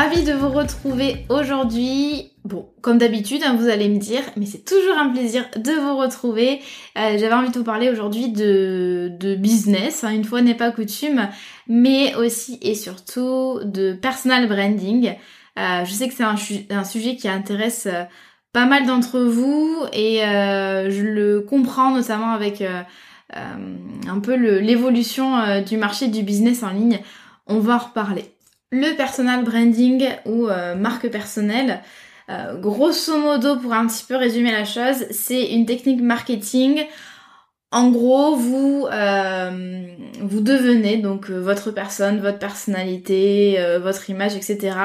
Ravi de vous retrouver aujourd'hui. Bon, comme d'habitude, hein, vous allez me dire, mais c'est toujours un plaisir de vous retrouver. Euh, j'avais envie de vous parler aujourd'hui de, business, hein, une fois n'est pas coutume, mais aussi et surtout de personal branding. Euh, je sais que c'est un, sujet qui intéresse euh, pas mal d'entre vous et je le comprends notamment avec un peu l'évolution du marché du business en ligne. On va en reparler. Le personal branding ou euh, marque personnelle, euh, grosso modo, pour un petit peu résumer la chose, c'est une technique marketing. En gros, vous euh, vous devenez donc votre personne, votre personnalité, votre image, etc.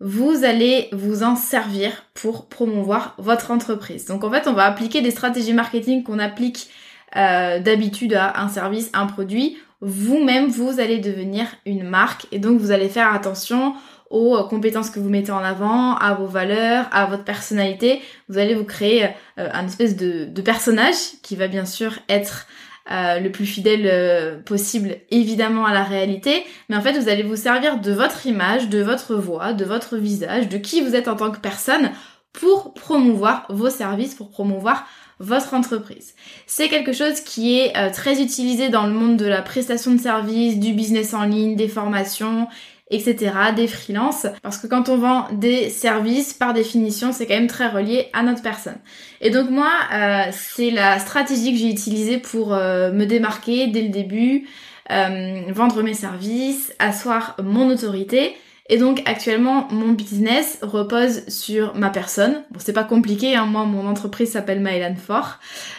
Vous allez vous en servir pour promouvoir votre entreprise. Donc en fait, on va appliquer des stratégies marketing qu'on applique d'habitude à un service, un produit vous-même, vous allez devenir une marque et donc vous allez faire attention aux euh, compétences que vous mettez en avant, à vos valeurs, à votre personnalité. Vous allez vous créer euh, un espèce de, personnage qui va bien sûr être euh, le plus fidèle possible évidemment à la réalité, mais en fait vous allez vous servir de votre image, de votre voix, de votre visage, de qui vous êtes en tant que personne pour promouvoir vos services, pour promouvoir votre entreprise. C'est quelque chose qui est euh, très utilisé dans le monde de la prestation de services, du business en ligne, des formations, etc., des freelances, parce que quand on vend des services, par définition, c'est quand même très relié à notre personne. Et donc moi, euh, c'est la stratégie que j'ai utilisée pour euh, me démarquer dès le début, vendre mes services, asseoir mon autorité, et donc actuellement mon business repose sur ma personne. Bon c'est pas compliqué, hein. moi mon entreprise s'appelle Mylan Fort.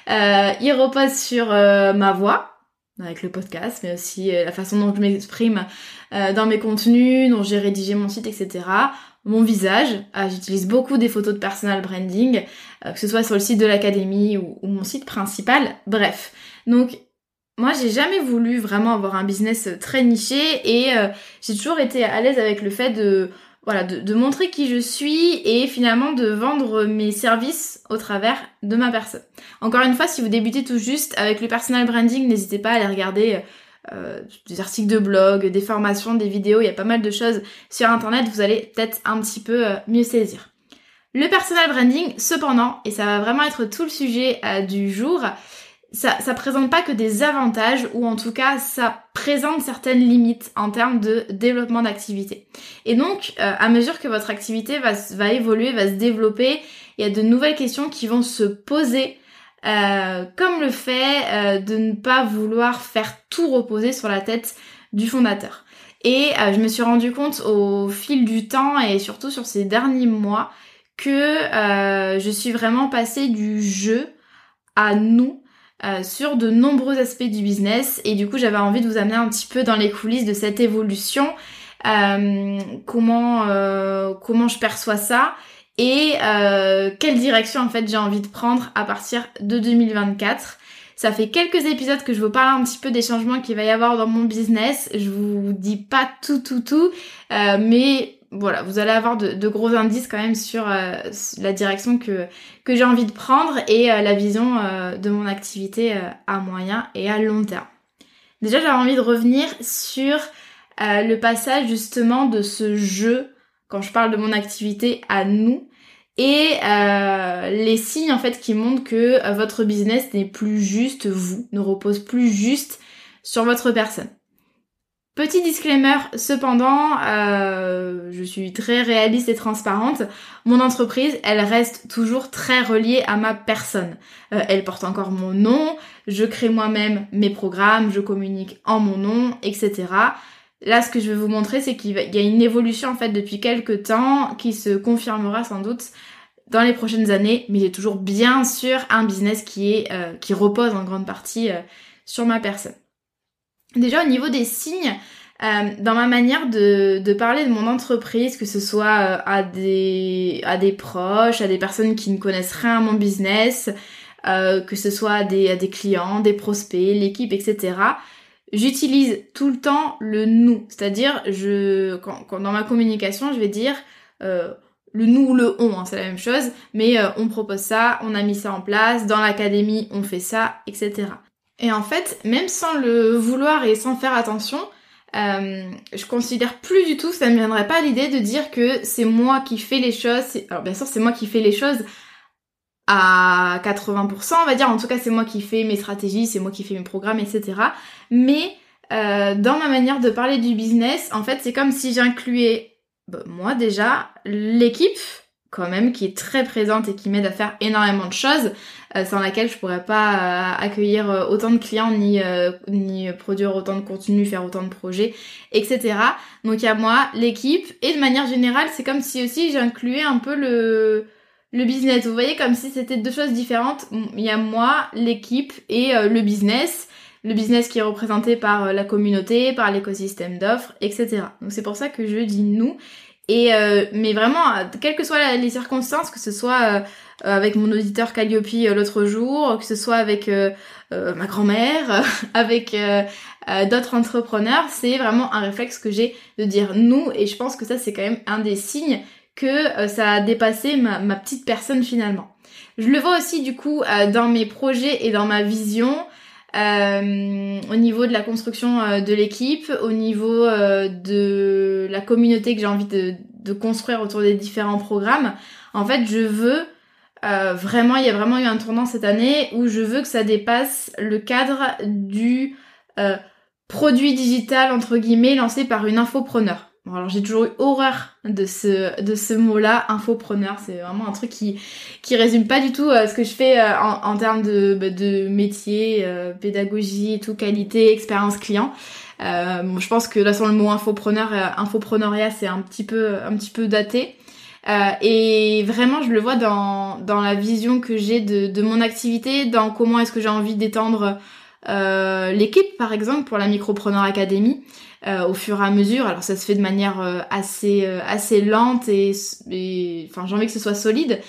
Euh, il repose sur euh, ma voix avec le podcast, mais aussi euh, la façon dont je m'exprime dans mes contenus, dont j'ai rédigé mon site, etc. Mon visage, j'utilise beaucoup des photos de personal branding, que ce soit sur le site de l'académie ou, ou mon site principal. Bref, donc moi, j'ai jamais voulu vraiment avoir un business très niché et euh, j'ai toujours été à l'aise avec le fait de voilà de, montrer qui je suis et finalement de vendre mes services au travers de ma personne. Encore une fois, si vous débutez tout juste avec le personal branding, n'hésitez pas à aller regarder euh, des articles de blog, des formations, des vidéos, il y a pas mal de choses sur internet, vous allez peut-être un petit peu euh, mieux saisir. Le personal branding, cependant, et ça va vraiment être tout le sujet du jour, ça, ça présente pas que des avantages ou en tout cas ça présente certaines limites en termes de développement d'activité. Et donc euh, à mesure que votre activité va, va évoluer, va se développer, il y a de nouvelles questions qui vont se poser euh, comme le fait euh, de ne pas vouloir faire tout reposer sur la tête du fondateur. Et je me suis rendu compte au fil du temps et surtout sur ces derniers mois que je suis vraiment passée du jeu à nous euh, sur de nombreux aspects du business et du coup j'avais envie de vous amener un petit peu dans les coulisses de cette évolution, euh, comment euh, comment je perçois ça et quelle direction en fait j'ai envie de prendre à partir de 2024. Ça fait quelques épisodes que je vous parle un petit peu des changements qu'il va y avoir dans mon business. Je vous dis pas tout tout tout, mais voilà, vous allez avoir de, gros indices quand même sur euh, la direction que, que j'ai envie de prendre et euh, la vision euh, de mon activité à moyen et à long terme. Déjà, j'avais envie de revenir sur le passage justement de ce jeu, quand je parle de mon activité, à nous, et les signes en fait qui montrent que votre business n'est plus juste vous, ne repose plus juste sur votre personne. Petit disclaimer, cependant, euh, je suis très réaliste et transparente. Mon entreprise, elle reste toujours très reliée à ma personne. Euh, elle porte encore mon nom, je crée moi-même mes programmes, je communique en mon nom, etc. Là, ce que je vais vous montrer, c'est qu'il y a une évolution en fait depuis quelques temps qui se confirmera sans doute dans les prochaines années, mais j'ai toujours bien sûr un business qui est euh, qui repose en grande partie sur ma personne. Déjà au niveau des signes, euh, dans ma manière de, parler de mon entreprise, que ce soit euh, à, des, à des proches, à des personnes qui ne connaissent rien à mon business, euh, que ce soit à des, à des clients, des prospects, l'équipe, etc. J'utilise tout le temps le nous, c'est-à-dire je quand, dans ma communication je vais dire le nous ou le on, hein, c'est la même chose, mais on propose ça, on a mis ça en place, dans l'académie on fait ça, etc. Et en fait, même sans le vouloir et sans faire attention, euh, je considère plus du tout, ça ne me viendrait pas l'idée de dire que c'est moi qui fais les choses. Alors bien sûr, c'est moi qui fais les choses à 80%, on va dire. En tout cas, c'est moi qui fais mes stratégies, c'est moi qui fais mes programmes, etc. Mais euh, dans ma manière de parler du business, en fait, c'est comme si j'incluais bah, moi déjà l'équipe quand même qui est très présente et qui m'aide à faire énormément de choses euh, sans laquelle je pourrais pas euh, accueillir euh, autant de clients ni ni produire autant de contenu, faire autant de projets, etc. Donc il y a moi, l'équipe et de manière générale, c'est comme si aussi j'incluais un peu le le business. Vous voyez comme si c'était deux choses différentes. Il y a moi, l'équipe et le business. Le business qui est représenté par la communauté, par l'écosystème d'offres, etc. Donc c'est pour ça que je dis nous. Et euh, mais vraiment, quelles que soient les circonstances, que ce soit euh, avec mon auditeur Calliope euh, l'autre jour, que ce soit avec ma grand-mère, avec d'autres entrepreneurs, c'est vraiment un réflexe que j'ai de dire nous. Et je pense que ça, c'est quand même un des signes que ça a dépassé ma, ma, petite personne finalement. Je le vois aussi du coup dans mes projets et dans ma vision. Euh, au niveau de la construction euh, de l'équipe, au niveau euh, de la communauté que j'ai envie de, de, construire autour des différents programmes. En fait, je veux vraiment, il y a vraiment eu un tournant cette année où je veux que ça dépasse le cadre du produit digital entre guillemets lancé par une infopreneur. Bon, alors j'ai toujours eu horreur de ce de ce mot-là, infopreneur. C'est vraiment un truc qui qui résume pas du tout euh, ce que je fais euh, en, en, termes de bah, de métier, euh, pédagogie, tout qualité, expérience client. Bon, je pense que là sur le mot infopreneur, infopreneuriat, c'est un petit peu un petit peu daté. et vraiment, je le vois dans dans la vision que j'ai de de mon activité, dans comment est-ce que j'ai envie d'étendre l'équipe, par exemple, pour la Micropreneur Academy. Euh, au fur et à mesure. Alors ça se fait de manière euh, assez euh, assez lente et, enfin j'ai envie que ce soit solide.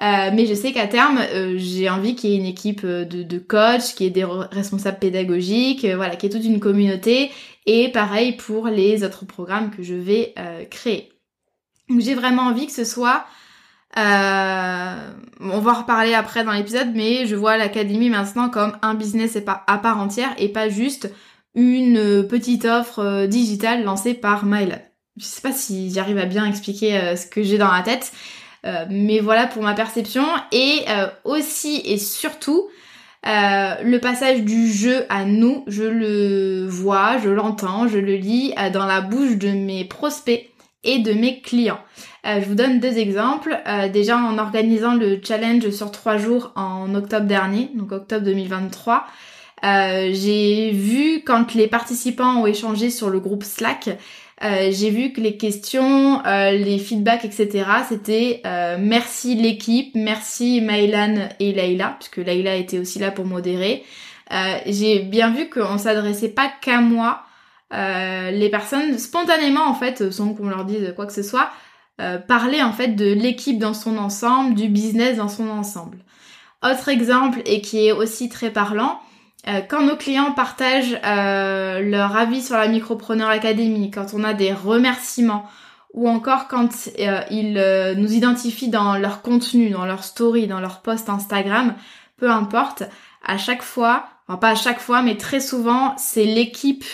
mais je sais qu'à terme, j'ai envie qu'il y ait une équipe de, de coachs, qu'il y ait des responsables pédagogiques, voilà, qu'il y ait toute une communauté. Et pareil pour les autres programmes que je vais créer. Donc j'ai vraiment envie que ce soit on va en reparler après dans l'épisode, mais je vois l'académie maintenant comme un business à part entière et pas juste une euh, petite offre euh, digitale lancée par Mylan. Je sais pas si j'arrive à bien expliquer euh, ce que j'ai dans la tête, mais voilà pour ma perception. Et aussi et surtout, le passage du jeu à nous, je le vois, je l'entends, je le lis dans la bouche de mes prospects et de mes clients. je vous donne deux exemples. déjà en organisant le challenge sur trois jours en octobre dernier, donc octobre 2023, euh, j'ai vu quand les participants ont échangé sur le groupe Slack, euh, j'ai vu que les questions, euh, les feedbacks, etc. C'était merci l'équipe, merci Maïlan et Laïla, puisque Laïla était aussi là pour modérer. j'ai bien vu qu'on s'adressait pas qu'à moi. les personnes spontanément en fait, sans qu'on leur dise quoi que ce soit, parlaient en fait de l'équipe dans son ensemble, du business dans son ensemble. Autre exemple et qui est aussi très parlant, euh, quand nos clients partagent euh, leur avis sur la Micropreneur Academy, quand on a des remerciements, ou encore quand euh, ils nous identifient dans leur contenu, dans leur story, dans leur post Instagram, peu importe, à chaque fois, enfin pas à chaque fois, mais très souvent, c'est l'équipe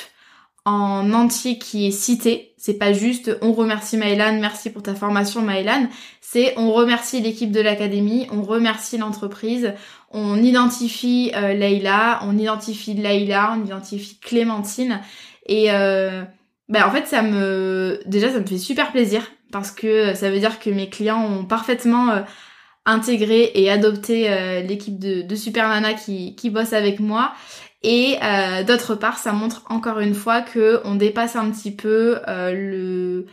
en entier qui est citée. C'est pas juste on remercie Maëlan, merci pour ta formation Maëlan. C'est on remercie l'équipe de l'académie, on remercie l'entreprise, on identifie euh, Leïla, on identifie Leïla, on identifie Clémentine. Et euh, ben en fait ça me déjà ça me fait super plaisir parce que ça veut dire que mes clients ont parfaitement euh, intégré et adopté euh, l'équipe de, de Super Nana qui bosse avec moi. Et euh, d'autre part, ça montre encore une fois que on dépasse un petit peu le,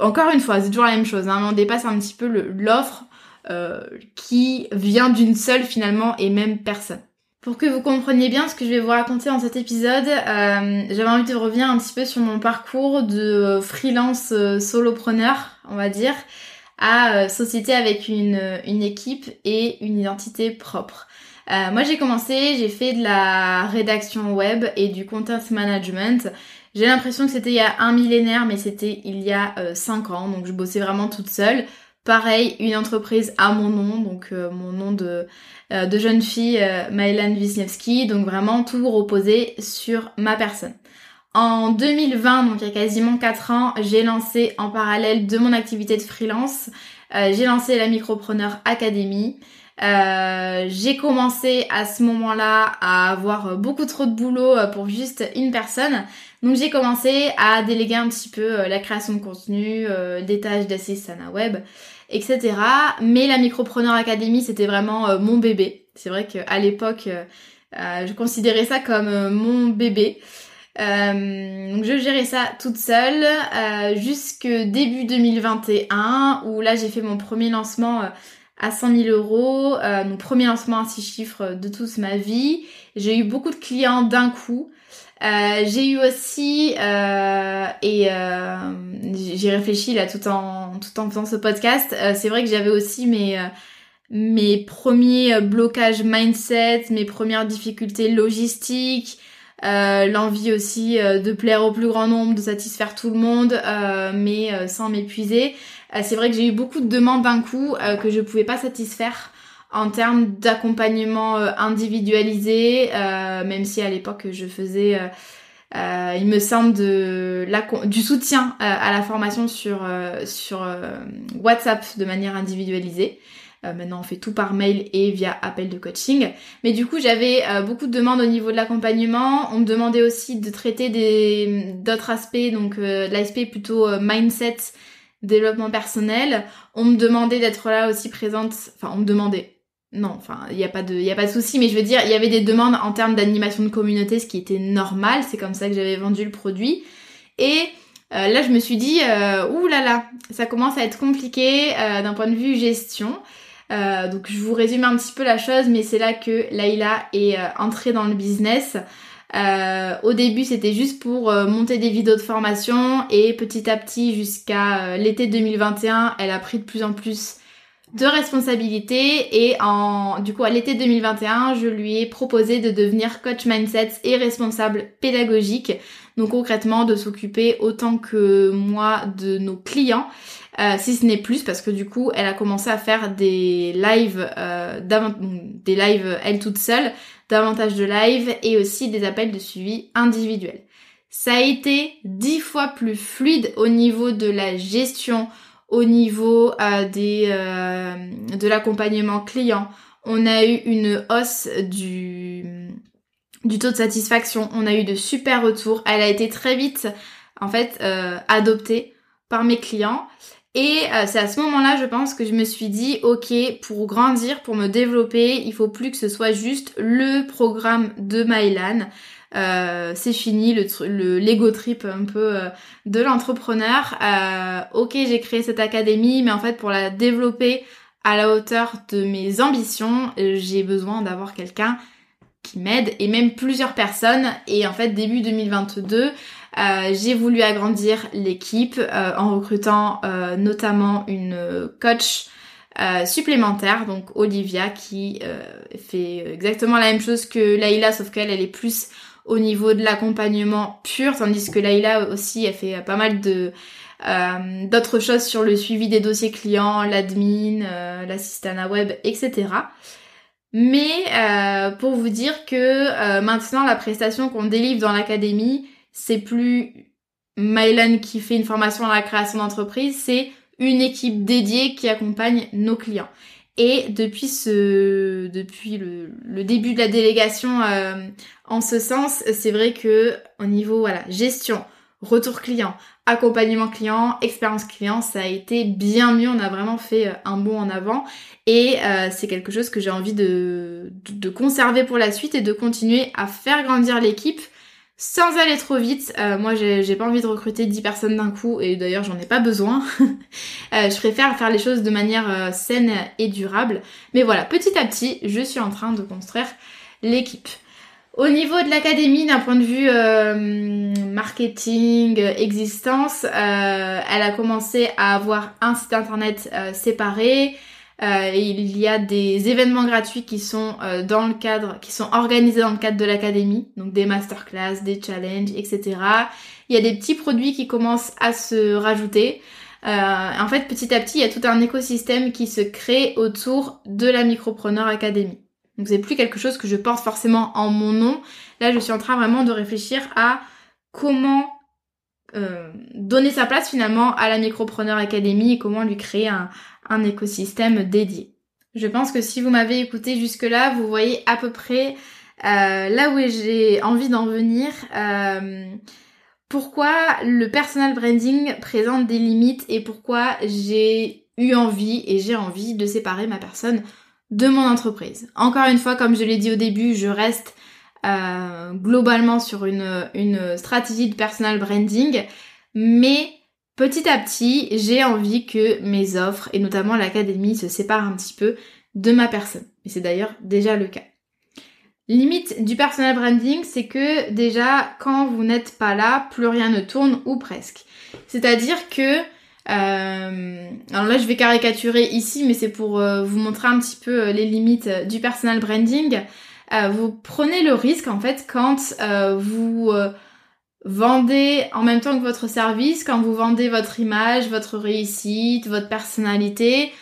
Encore une fois, c'est toujours la même chose. Hein, on dépasse un petit peu l'offre euh, qui vient d'une seule finalement et même personne. Pour que vous compreniez bien ce que je vais vous raconter dans cet épisode, euh, j'avais envie de revenir un petit peu sur mon parcours de freelance solopreneur, on va dire, à société avec une, une équipe et une identité propre. Euh, moi j'ai commencé, j'ai fait de la rédaction web et du content management. J'ai l'impression que c'était il y a un millénaire, mais c'était il y a 5 euh, ans, donc je bossais vraiment toute seule. Pareil, une entreprise à mon nom, donc euh, mon nom de, de jeune fille, Mylan Wisniewski, donc vraiment tout reposait sur ma personne. En 2020, donc il y a quasiment 4 ans, j'ai lancé en parallèle de mon activité de freelance, j'ai lancé la Micropreneur Academy. Euh, j'ai commencé à ce moment-là à avoir beaucoup trop de boulot euh, pour juste une personne. Donc j'ai commencé à déléguer un petit peu euh, la création de contenu, des tâches d'assistant web, etc. Mais la Micropreneur Academy, c'était vraiment mon bébé. C'est vrai qu'à l'époque, je considérais ça comme mon bébé. donc je gérais ça toute seule jusque début 2021 où là j'ai fait mon premier lancement à 100 000 euros, euh, mon premier lancement à 6 chiffres de toute ma vie. J'ai eu beaucoup de clients d'un coup. Euh, j'ai eu aussi euh, et euh, j'ai réfléchi là tout en tout en faisant ce podcast. C'est vrai que j'avais aussi mes mes premiers blocages mindset, mes premières difficultés logistiques, l'envie aussi de plaire au plus grand nombre, de satisfaire tout le monde, mais sans m'épuiser. Euh, c'est vrai que j'ai eu beaucoup de demandes d'un coup euh, que je pouvais pas satisfaire en termes d'accompagnement euh, individualisé, même si à l'époque je faisais, il me semble, du soutien à la formation sur, sur WhatsApp de manière individualisée. maintenant, on fait tout par mail et via appel de coaching. Mais du coup, j'avais beaucoup de demandes au niveau de l'accompagnement. On me demandait aussi de traiter d'autres aspects, donc l'aspect plutôt mindset développement personnel. On me demandait d'être là aussi présente. Enfin, on me demandait. Non, enfin, il n'y a pas de, il a pas de souci, mais je veux dire, il y avait des demandes en termes d'animation de communauté, ce qui était normal. C'est comme ça que j'avais vendu le produit. Et euh, là, je me suis dit, euh, ouh là là, ça commence à être compliqué euh, d'un point de vue gestion. donc, je vous résume un petit peu la chose, mais c'est là que Laïla est entrée dans le business. Euh, au début, c'était juste pour euh, monter des vidéos de formation et petit à petit, jusqu'à euh, l'été 2021, elle a pris de plus en plus de responsabilités et en du coup à l'été 2021, je lui ai proposé de devenir coach mindset et responsable pédagogique. Donc concrètement de s'occuper autant que moi de nos clients. si ce n'est plus parce que du coup elle a commencé à faire des lives des lives elle toute seule davantage de live et aussi des appels de suivi individuels. Ça a été dix fois plus fluide au niveau de la gestion, au niveau euh, euh, de l'accompagnement client. On a eu une hausse du, du taux de satisfaction. On a eu de super retours. Elle a été très vite, en fait, euh, adoptée par mes clients. Et euh, c'est à ce moment-là, je pense, que je me suis dit, ok, pour grandir, pour me développer, il faut plus que ce soit juste le programme de Mylan. Euh, c'est fini le l'ego trip un peu euh, de l'entrepreneur. Ok, j'ai créé cette académie, mais en fait, pour la développer à la hauteur de mes ambitions, j'ai besoin d'avoir quelqu'un qui m'aide et même plusieurs personnes. Et en fait, début 2022, euh, j'ai voulu agrandir l'équipe euh, en recrutant euh, notamment une coach supplémentaire, donc Olivia, qui fait exactement la même chose que Laïla, sauf qu'elle, elle est plus au niveau de l'accompagnement pur, tandis que Laïla aussi, elle fait pas mal de d'autres choses sur le suivi des dossiers clients, l'admin, l'assistant web, etc. Mais pour vous dire que maintenant la prestation qu'on délivre dans l'académie, c'est plus Mylan qui fait une formation à la création d'entreprise, c'est une équipe dédiée qui accompagne nos clients. Et depuis ce, depuis le, début de la délégation euh, en ce sens, c'est vrai que au niveau voilà gestion, retour client, accompagnement client, expérience client, ça a été bien mieux. On a vraiment fait euh, un bond en avant et euh, c'est quelque chose que j'ai envie de, de, conserver pour la suite et de continuer à faire grandir l'équipe sans aller trop vite. Euh, moi, j'ai pas envie de recruter 10 personnes d'un coup et d'ailleurs, j'en ai pas besoin. Euh, je préfère faire les choses de manière euh, saine et durable. Mais voilà, petit à petit, je suis en train de construire l'équipe. Au niveau de l'académie, d'un point de vue marketing, existence, elle a commencé à avoir un site internet euh, il y a des événements gratuits qui sont dans le cadre, qui sont organisés dans le cadre de l'académie, donc des masterclass, des challenges, etc. Il y a des petits produits qui commencent à se rajouter. en fait, petit à petit, il y a tout un écosystème qui se crée autour de la Micropreneur Academy. Donc c'est plus quelque chose que je porte forcément en mon nom. Là, je suis en train vraiment de réfléchir à comment euh, donner sa place finalement à la Micropreneur Academy et comment lui créer un, écosystème dédié. Je pense que si vous m'avez écouté jusque-là, vous voyez à peu près euh, là où j'ai envie d'en venir. Euh, pourquoi le personal branding présente des limites et pourquoi j'ai eu envie et j'ai envie de séparer ma personne de mon entreprise. Encore une fois, comme je l'ai dit au début, je reste euh, globalement sur une stratégie de personal branding, mais petit à petit, j'ai envie que mes offres, et notamment l'académie, se séparent un petit peu de ma personne. Et c'est d'ailleurs déjà le cas. Limite du personal branding, c'est que déjà, quand vous n'êtes pas là, plus rien ne tourne ou presque. C'est-à-dire que euh, alors là, je vais caricaturer ici, mais c'est pour euh, vous montrer un petit peu euh, les limites du personal branding. vous prenez le risque, en fait, quand vous vendez en même temps que votre service, quand vous vendez votre image, votre réussite, votre personnalité,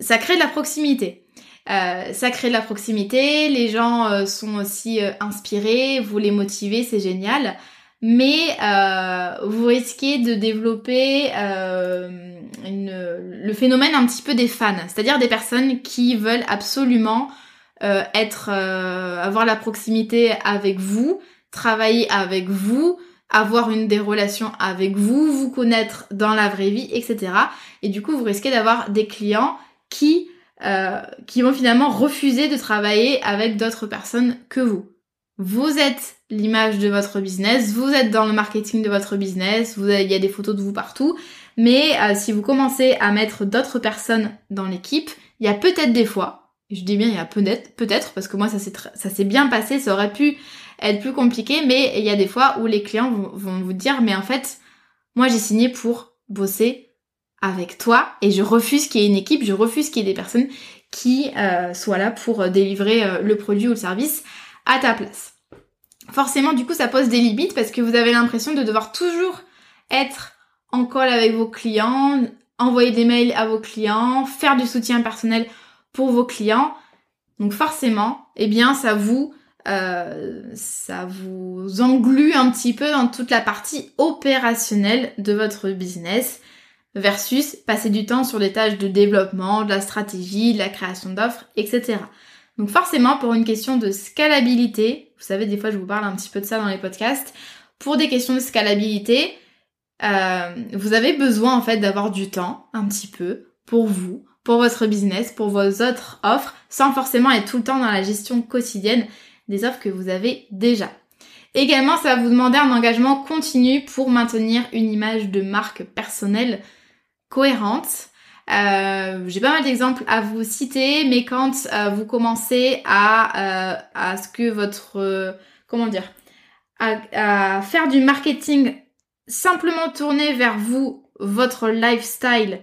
ça crée de la proximité. ça crée de la proximité, les gens sont aussi inspirés, vous les motivez, c'est génial mais euh, vous risquez de développer euh, le phénomène un petit peu des fans, c'est-à-dire des personnes qui veulent absolument euh, être, avoir la proximité avec vous, travailler avec vous, avoir une des relations avec vous, vous connaître dans la vraie vie, etc. Et du coup, vous risquez d'avoir des clients qui qui vont finalement refuser de travailler avec d'autres personnes que vous. Vous êtes l'image de votre business, vous êtes dans le marketing de votre business, il y a des photos de vous partout, mais euh, si vous commencez à mettre d'autres personnes dans l'équipe, il y a peut-être des fois, je dis bien il y a peut-être, peut-être parce que moi ça s'est ça s'est bien passé, ça aurait pu être plus compliqué, mais il y a des fois où les clients vont, vous dire mais en fait moi j'ai signé pour bosser avec toi et je refuse qu'il y ait une équipe, je refuse qu'il y ait des personnes qui euh, soient là pour délivrer euh, le produit ou le service à ta place. Forcément, du coup, ça pose des limites parce que vous avez l'impression de devoir toujours être en call avec vos clients, envoyer des mails à vos clients, faire du soutien personnel pour vos clients. Donc forcément, eh bien, ça vous euh, ça vous englue un petit peu dans toute la partie opérationnelle de votre business versus passer du temps sur les tâches de développement, de la stratégie, de la création d'offres, etc. Donc forcément, pour une question de scalabilité, vous savez, des fois je vous parle un petit peu de ça dans les podcasts, pour des questions de scalabilité, euh, vous avez besoin en fait d'avoir du temps, un petit peu, pour vous, pour votre business, pour vos autres offres, sans forcément être tout le temps dans la gestion quotidienne des offres que vous avez déjà. Également, ça va vous demander un engagement continu pour maintenir une image de marque personnelle cohérente. Euh, j'ai pas mal d'exemples à vous citer, mais quand euh, vous commencez à, euh, à ce que votre comment dire à, faire du marketing simplement tourné vers vous, votre lifestyle,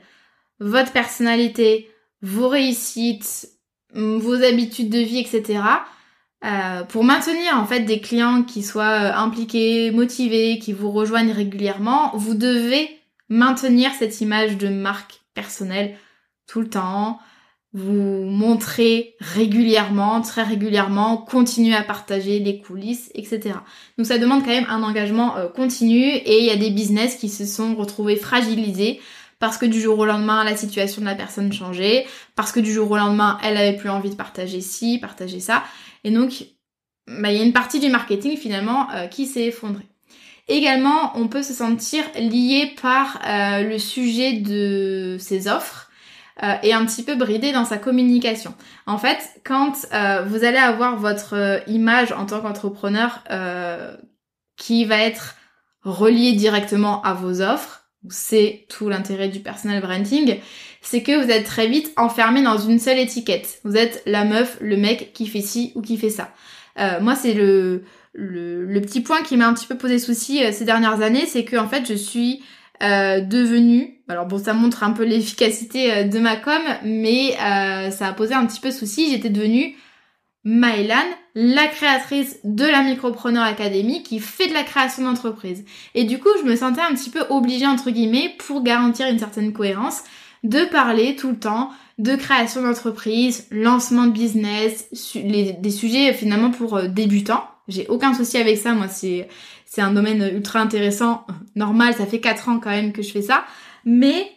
votre personnalité, vos réussites, vos habitudes de vie, etc. pour maintenir en fait des clients qui soient impliqués, motivés, qui vous rejoignent régulièrement, vous devez maintenir cette image de marque personnel tout le temps, vous montrer régulièrement, très régulièrement, continuer à partager les coulisses, etc. Donc ça demande quand même un engagement euh, continu et il y a des business qui se sont retrouvés fragilisés parce que du jour au lendemain la situation de la personne changeait, parce que du jour au lendemain elle avait plus envie de partager ci, partager ça, et donc bah, il y a une partie du marketing finalement euh, qui s'est effondrée. Également, on peut se sentir lié par euh, le sujet de ses offres euh, et un petit peu bridé dans sa communication. En fait, quand vous allez avoir votre image en tant qu'entrepreneur qui va être reliée directement à vos offres, c'est tout l'intérêt du personal branding, c'est que vous êtes très vite enfermé dans une seule étiquette. Vous êtes la meuf, le mec qui fait ci ou qui fait ça. moi, c'est le, le, petit point qui m'a un petit peu posé souci ces dernières années, c'est que en fait, je suis devenue, alors bon, ça montre un peu l'efficacité de ma com, mais ça a posé un petit peu souci. J'étais devenue Maëlan, la créatrice de la Micropreneur Academy qui fait de la création d'entreprise. Et du coup, je me sentais un petit peu obligée, entre guillemets, pour garantir une certaine cohérence, de parler tout le temps de création d'entreprise, lancement de business, des sujets finalement pour euh, débutants. J'ai aucun souci avec ça, moi c'est c'est un domaine ultra intéressant, normal, ça fait 4 ans quand même que je fais ça, mais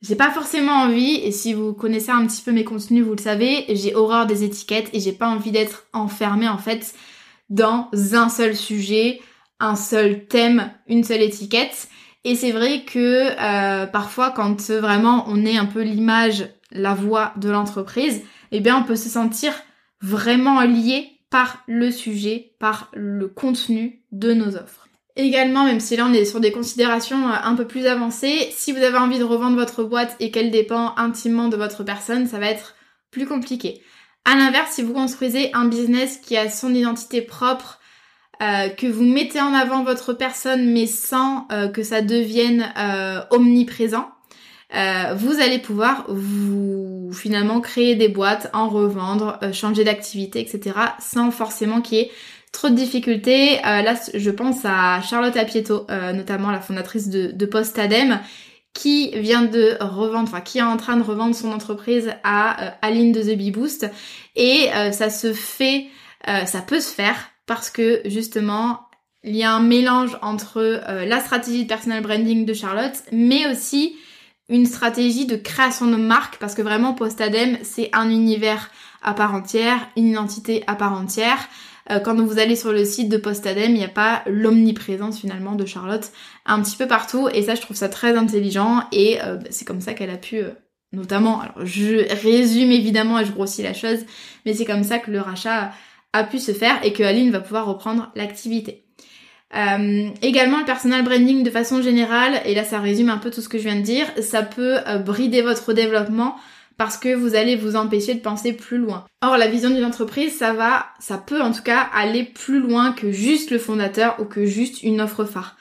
j'ai pas forcément envie, et si vous connaissez un petit peu mes contenus, vous le savez, j'ai horreur des étiquettes et j'ai pas envie d'être enfermée en fait dans un seul sujet, un seul thème, une seule étiquette. Et c'est vrai que euh, parfois quand vraiment on est un peu l'image, la voix de l'entreprise, eh bien on peut se sentir vraiment lié par le sujet, par le contenu de nos offres. Également, même si là on est sur des considérations euh, un peu plus avancées, si vous avez envie de revendre votre boîte et qu'elle dépend intimement de votre personne, ça va être plus compliqué. À l'inverse, si vous construisez un business qui a son identité propre, euh, que vous mettez en avant votre personne mais sans euh, que ça devienne omniprésent, vous allez pouvoir vous finalement créer des boîtes, en revendre, changer d'activité, etc. sans forcément qu'il y ait trop de difficultés. Euh, là, je pense à Charlotte Apieto, euh, notamment la fondatrice de, de Postadem, qui vient de revendre, enfin qui est en train de revendre son entreprise à euh, Aline de The Bee Boost. Et ça se fait, ça peut se faire parce que justement, il y a un mélange entre la stratégie de personal branding de Charlotte, mais aussi une stratégie de création de marque, parce que vraiment Postadem, c'est un univers à part entière, une identité à part entière. Euh, quand vous allez sur le site de Postadem, il n'y a pas l'omniprésence finalement de Charlotte un petit peu partout et ça je trouve ça très intelligent et euh, bah, c'est comme ça qu'elle a pu euh, notamment, alors je résume évidemment et je grossis la chose, mais c'est comme ça que le rachat a pu se faire et que Aline va pouvoir reprendre l'activité. également le personal branding de façon générale, et là ça résume un peu tout ce que je viens de dire, ça peut brider votre développement parce que vous allez vous empêcher de penser plus loin. Or, la vision d'une entreprise, ça va, ça peut en tout cas aller plus loin que juste le fondateur ou que juste une offre phare.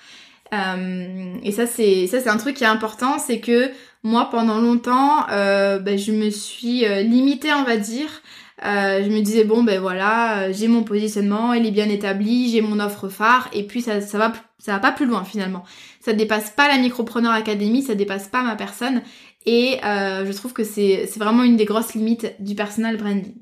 Euh, et ça, c'est ça, c'est un truc qui est important, c'est que moi, pendant longtemps, euh, ben, je me suis euh, limitée, on va dire. Euh, je me disais bon ben voilà, j'ai mon positionnement, il est bien établi, j'ai mon offre phare, et puis ça, ça va, ça va pas plus loin finalement. Ça dépasse pas la Micropreneur Academy, ça dépasse pas ma personne, et euh, je trouve que c'est vraiment une des grosses limites du personal branding.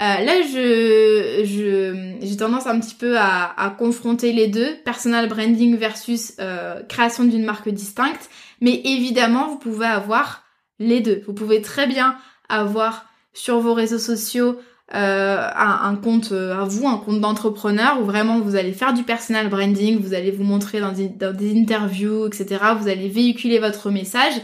Euh, là, je j'ai tendance un petit peu à, à, confronter les deux, personal branding versus euh, création d'une marque distincte. Mais évidemment, vous pouvez avoir les deux. Vous pouvez très bien avoir sur vos réseaux sociaux euh, un, compte euh, à vous, un compte d'entrepreneur où vraiment vous allez faire du personal branding, vous allez vous montrer dans des, dans des interviews, etc. Vous allez véhiculer votre message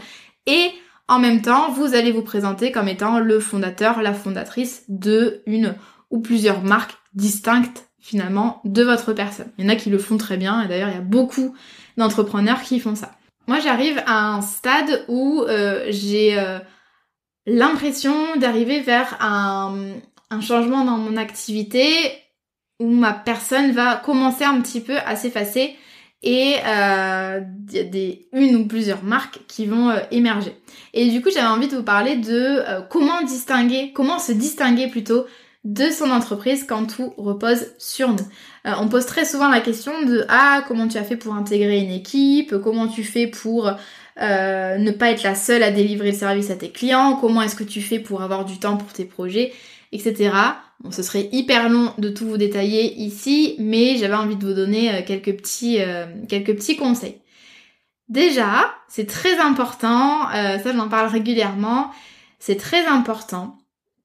et en même temps, vous allez vous présenter comme étant le fondateur, la fondatrice de une ou plusieurs marques distinctes finalement de votre personne. Il y en a qui le font très bien et d'ailleurs il y a beaucoup d'entrepreneurs qui font ça. Moi j'arrive à un stade où euh, j'ai euh, l'impression d'arriver vers un, changement dans mon activité où ma personne va commencer un petit peu à s'effacer et euh, il y a des une ou plusieurs marques qui vont euh, émerger. Et du coup, j'avais envie de vous parler de euh, comment distinguer, comment se distinguer plutôt de son entreprise quand tout repose sur nous. on pose très souvent la question de ah comment tu as fait pour intégrer une équipe, comment tu fais pour ne pas être la seule à délivrer le service à tes clients, comment est-ce que tu fais pour avoir du temps pour tes projets, etc. Bon, ce serait hyper long de tout vous détailler ici, mais j'avais envie de vous donner euh, quelques petits, euh, quelques petits conseils. Déjà, c'est très important, euh, ça j'en parle régulièrement, c'est très important,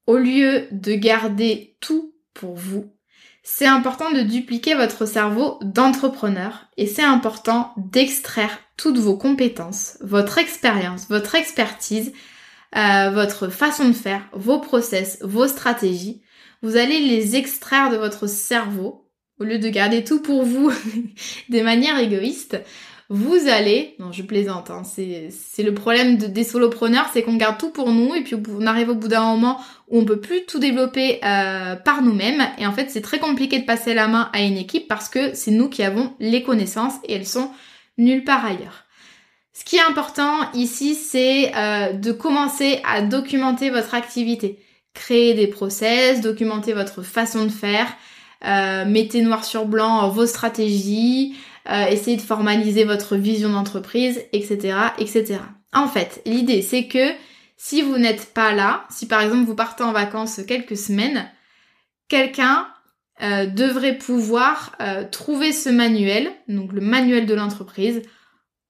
au lieu de garder tout pour vous, c'est important de dupliquer votre cerveau d'entrepreneur et c'est important d'extraire toutes vos compétences, votre expérience, votre expertise, votre façon de faire, vos process, vos stratégies. Vous allez les extraire de votre cerveau, au lieu de garder tout pour vous de manière égoïste, vous allez, non je plaisante, hein, c'est le problème de, des solopreneurs, c'est qu'on garde tout pour nous et puis on arrive au bout d'un moment où on peut plus tout développer euh, par nous-mêmes et en fait c'est très compliqué de passer la main à une équipe parce que c'est nous qui avons les connaissances et elles sont nulle part ailleurs. Ce qui est important ici, c'est euh, de commencer à documenter votre activité. Créer des process, documenter votre façon de faire, euh, mettez noir sur blanc vos stratégies, essayez de formaliser votre vision d'entreprise, etc., etc. En fait, l'idée c'est que si vous n'êtes pas là, si par exemple vous partez en vacances quelques semaines, quelqu'un euh, devrait pouvoir euh, trouver ce manuel, donc le manuel de l'entreprise,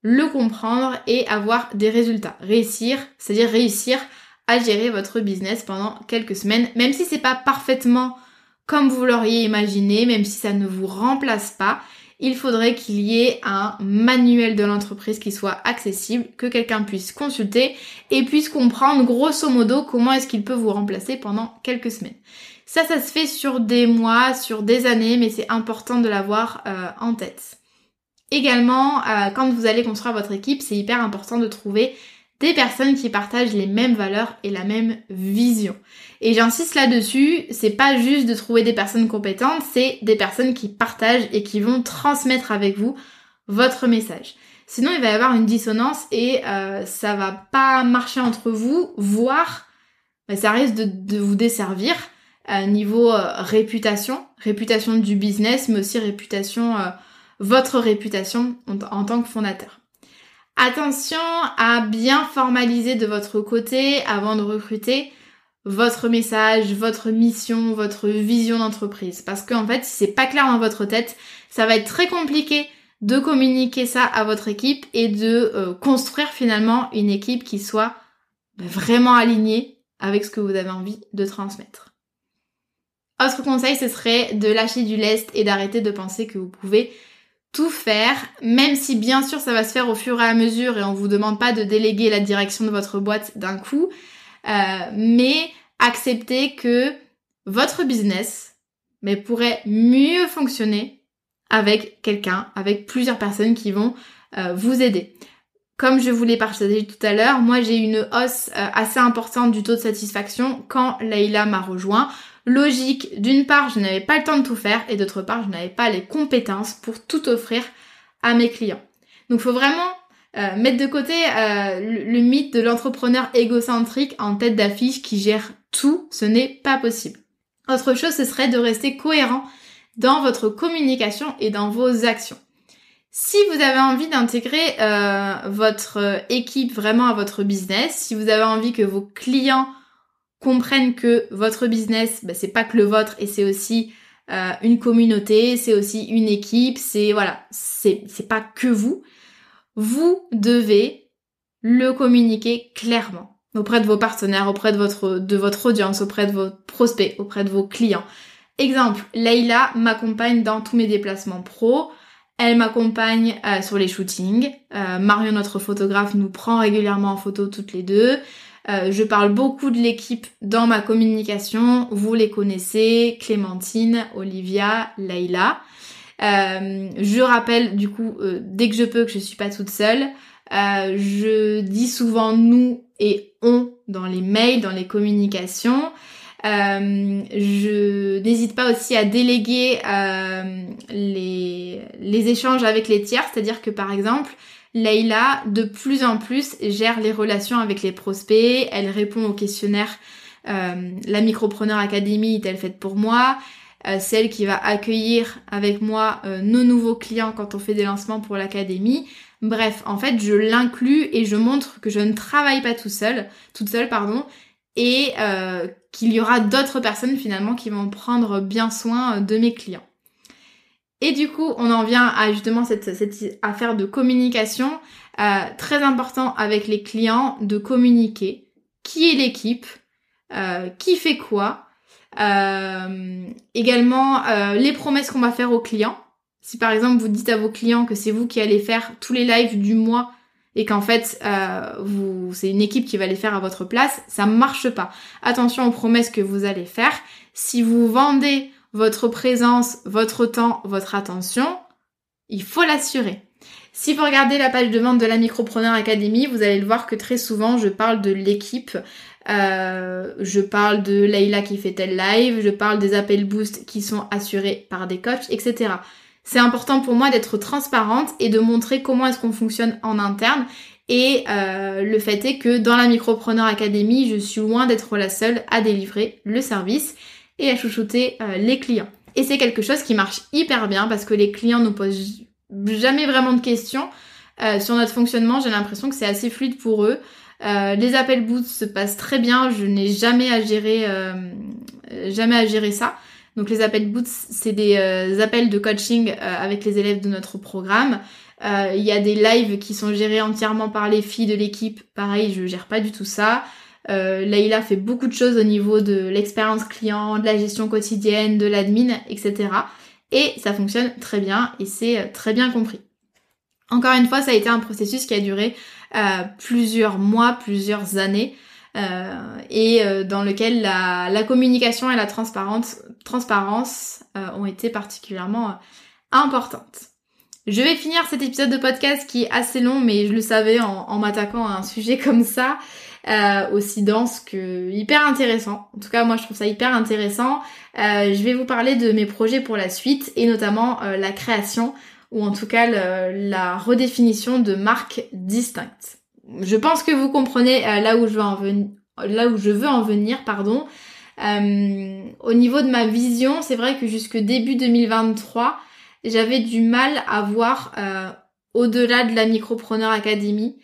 le comprendre et avoir des résultats. Réussir, c'est-à-dire réussir à gérer votre business pendant quelques semaines, même si c'est pas parfaitement comme vous l'auriez imaginé, même si ça ne vous remplace pas, il faudrait qu'il y ait un manuel de l'entreprise qui soit accessible, que quelqu'un puisse consulter et puisse comprendre grosso modo comment est-ce qu'il peut vous remplacer pendant quelques semaines. Ça, ça se fait sur des mois, sur des années, mais c'est important de l'avoir euh, en tête. Également, euh, quand vous allez construire votre équipe, c'est hyper important de trouver des personnes qui partagent les mêmes valeurs et la même vision. Et j'insiste là-dessus, c'est pas juste de trouver des personnes compétentes, c'est des personnes qui partagent et qui vont transmettre avec vous votre message. Sinon, il va y avoir une dissonance et euh, ça va pas marcher entre vous, voire bah, ça risque de, vous desservir euh, niveau euh, réputation, réputation du business, mais aussi réputation, votre réputation en tant que fondateur. Attention à bien formaliser de votre côté avant de recruter votre message, votre mission, votre vision d'entreprise. Parce qu'en fait, si c'est pas clair dans votre tête, ça va être très compliqué de communiquer ça à votre équipe et de euh, construire finalement une équipe qui soit vraiment alignée avec ce que vous avez envie de transmettre. Autre conseil, ce serait de lâcher du lest et d'arrêter de penser que vous pouvez tout faire, même si bien sûr ça va se faire au fur et à mesure et on vous demande pas de déléguer la direction de votre boîte d'un coup, euh, mais acceptez que votre business mais pourrait mieux fonctionner avec quelqu'un, avec plusieurs personnes qui vont euh, vous aider. Comme je vous l'ai partagé tout à l'heure, moi j'ai une hausse euh, assez importante du taux de satisfaction quand Leïla m'a rejoint logique. D'une part, je n'avais pas le temps de tout faire et d'autre part, je n'avais pas les compétences pour tout offrir à mes clients. Donc, il faut vraiment euh, mettre de côté euh, le, mythe de l'entrepreneur égocentrique en tête d'affiche qui gère tout. Ce n'est pas possible. Autre chose, ce serait de rester cohérent dans votre communication et dans vos actions. Si vous avez envie d'intégrer euh, votre équipe vraiment à votre business, si vous avez envie que vos clients comprennent que votre business, bah, c'est pas que le vôtre et c'est aussi euh, une communauté, c'est aussi une équipe, c'est voilà, c'est pas que vous. Vous devez le communiquer clairement auprès de vos partenaires, auprès de votre de votre audience, auprès de vos prospects, auprès de vos clients. Exemple, Leïla m'accompagne dans tous mes déplacements pro. Elle m'accompagne euh, sur les shootings. Euh, Marion, notre photographe, nous prend régulièrement en photo toutes les deux. Euh, je parle beaucoup de l'équipe dans ma communication. Vous les connaissez, Clémentine, Olivia, Leïla. Euh, je rappelle du coup euh, dès que je peux que je suis pas toute seule. je dis souvent nous et on dans les mails, dans les communications. je n'hésite pas aussi à déléguer les échanges avec les tiers, c'est-à-dire que par exemple, Leïla, de plus en plus, gère les relations avec les prospects, elle répond aux questionnaires euh, la Micropreneur Academy est-elle faite pour moi? Euh, Celle qui va accueillir avec moi euh, nos nouveaux clients quand on fait des lancements pour l'académie. Bref, en fait, je l'inclus et je montre que je ne travaille pas tout seul, toute seule, pardon, et qu'il y aura d'autres personnes finalement qui vont prendre bien soin de mes clients. Et du coup, on en vient à justement cette, affaire de communication. Euh, très important avec les clients de communiquer qui est l'équipe, euh, qui fait quoi. Euh, également, les promesses qu'on va faire aux clients. Si par exemple vous dites à vos clients que c'est vous qui allez faire tous les lives du mois et qu'en fait c'est une équipe qui va les faire à votre place, ça marche pas. Attention aux promesses que vous allez faire. Si vous vendez votre présence, votre temps, votre attention, il faut l'assurer. Si vous regardez la page de vente de la Micropreneur Academy, vous allez le voir que très souvent je parle de l'équipe, euh, je parle de Leïla qui fait tel live, je parle des appels boost qui sont assurés par des coachs, etc. C'est important pour moi d'être transparente et de montrer comment est-ce qu'on fonctionne en interne. Et euh, le fait est que dans la Micropreneur Academy, je suis loin d'être la seule à délivrer le service et à chouchouter euh, les clients. Et c'est quelque chose qui marche hyper bien parce que les clients nous posent jamais vraiment de questions euh, sur notre fonctionnement. J'ai l'impression que c'est assez fluide pour eux. Euh, les appels boots se passent très bien. Je n'ai jamais à gérer, jamais à gérer ça. Donc les appels boots, c'est des appels de coaching avec les élèves de notre programme. Il y a des lives qui sont gérés entièrement par les filles de l'équipe. Pareil, je gère pas du tout ça. Euh, Leïla fait beaucoup de choses au niveau de l'expérience client, de la gestion quotidienne, de l'admin, etc. Et ça fonctionne très bien et c'est euh, très bien compris. Encore une fois, ça a été un processus qui a duré euh, plusieurs mois, plusieurs années. Euh, et dans lequel la, communication et la transparence, ont été particulièrement importantes. Je vais finir cet épisode de podcast qui est assez long, mais je le savais en m'attaquant à un sujet comme ça, euh, aussi dense que hyper intéressant. En tout cas, moi je trouve ça hyper intéressant. Euh, je vais vous parler de mes projets pour la suite et notamment euh, la création ou en tout cas la redéfinition de marques distinctes. Je pense que vous comprenez là où je veux en venir, là où je veux en venir, pardon. au niveau de ma vision, c'est vrai que jusque début 2023, j'avais du mal à voir au-delà de la Micropreneur Academy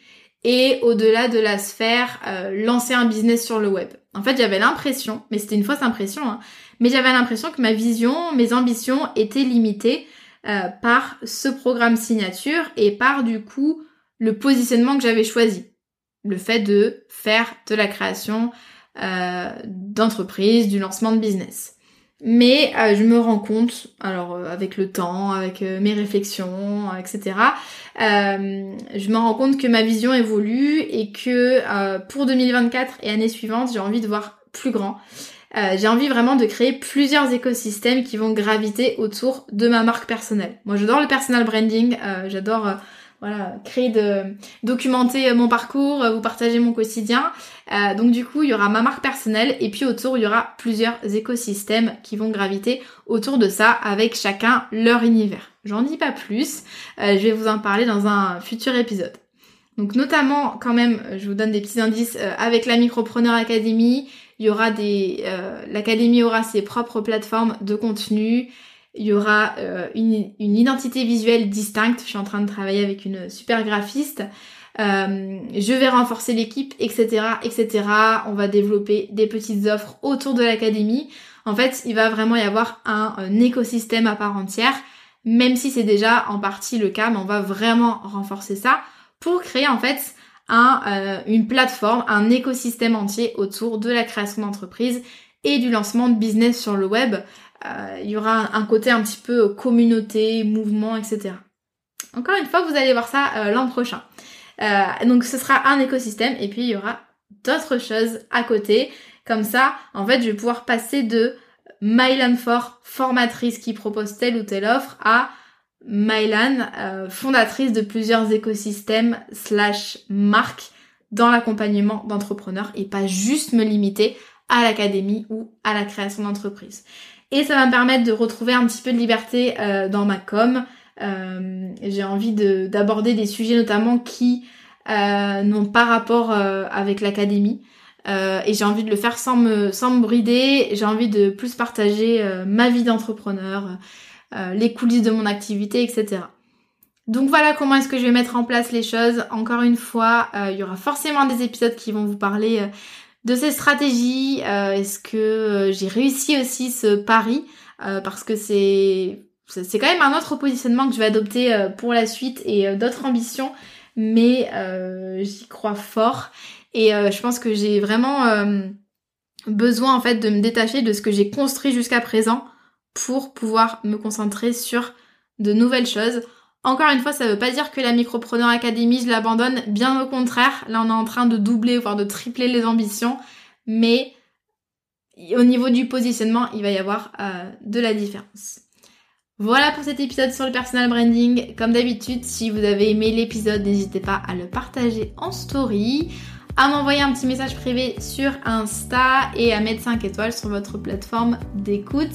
et au-delà de la sphère euh, lancer un business sur le web. En fait, j'avais l'impression, mais c'était une fausse impression, hein, mais j'avais l'impression que ma vision, mes ambitions étaient limitées euh, par ce programme signature et par du coup le positionnement que j'avais choisi. Le fait de faire de la création euh, d'entreprise, du lancement de business. Mais euh, je me rends compte, alors euh, avec le temps, avec euh, mes réflexions, etc., je me rends compte que ma vision évolue et que pour 2024 et années suivantes, j'ai envie de voir plus grand. j'ai envie vraiment de créer plusieurs écosystèmes qui vont graviter autour de ma marque personnelle. Moi, j'adore le personal branding, j'adore voilà, créer de documenter mon parcours, vous partager mon quotidien. Euh, donc du coup, il y aura ma marque personnelle et puis autour, il y aura plusieurs écosystèmes qui vont graviter autour de ça avec chacun leur univers. J'en dis pas plus, euh, je vais vous en parler dans un futur épisode. Donc notamment, quand même, je vous donne des petits indices euh, avec la Micropreneur Academy. Il y aura des, l'académie aura ses propres plateformes de contenu. Il y aura une, une, identité visuelle distincte. Je suis en train de travailler avec une super graphiste. Euh, je vais renforcer l'équipe, etc., etc. On va développer des petites offres autour de l'académie. En fait, il va vraiment y avoir un, écosystème à part entière, même si c'est déjà en partie le cas, mais on va vraiment renforcer ça pour créer en fait euh, une plateforme, un écosystème entier autour de la création d'entreprise et du lancement de business sur le web. Euh, il y aura un, côté un petit peu communauté, mouvement, etc. Encore une fois, vous allez voir ça l'an prochain. Euh, donc ce sera un écosystème et puis il y aura d'autres choses à côté. Comme ça, en fait, je vais pouvoir passer de Mylan for formatrice qui propose telle ou telle offre à Mylan euh, fondatrice de plusieurs écosystèmes slash marques dans l'accompagnement d'entrepreneurs et pas juste me limiter à l'académie ou à la création d'entreprise. Et ça va me permettre de retrouver un petit peu de liberté euh, dans ma com, euh, j'ai envie d'aborder des sujets notamment qui euh, n'ont pas rapport avec l'académie. et j'ai envie de le faire sans me, sans me brider. J'ai envie de plus partager ma vie d'entrepreneur, les coulisses de mon activité, etc. Donc voilà comment est-ce que je vais mettre en place les choses. Encore une fois, il y aura forcément des épisodes qui vont vous parler de ces stratégies. est-ce que j'ai réussi aussi ce pari? Parce que c'est c'est quand même un autre positionnement que je vais adopter euh, pour la suite et euh, d'autres ambitions, mais euh, j'y crois fort et je pense que j'ai vraiment besoin en fait de me détacher de ce que j'ai construit jusqu'à présent pour pouvoir me concentrer sur de nouvelles choses. Encore une fois, ça veut pas dire que la Micropreneur Academy, je l'abandonne, bien au contraire. Là, on est en train de doubler, voire de tripler les ambitions, mais au niveau du positionnement, il va y avoir de la différence. Voilà pour cet épisode sur le personal branding. Comme d'habitude, si vous avez aimé l'épisode, n'hésitez pas à le partager en story, à m'envoyer un petit message privé sur Insta et à mettre 5 étoiles sur votre plateforme d'écoute.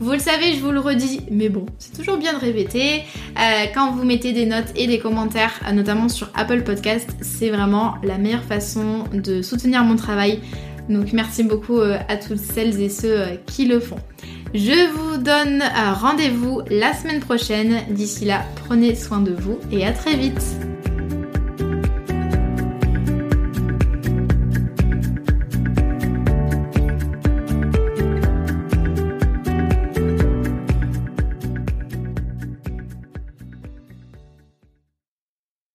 Vous le savez, je vous le redis, mais bon, c'est toujours bien de répéter. Euh, quand vous mettez des notes et des commentaires, euh, notamment sur Apple Podcast, c'est vraiment la meilleure façon de soutenir mon travail. Donc merci beaucoup euh, à toutes celles et ceux qui le font. Je vous donne rendez-vous la semaine prochaine. D'ici là, prenez soin de vous et à très vite.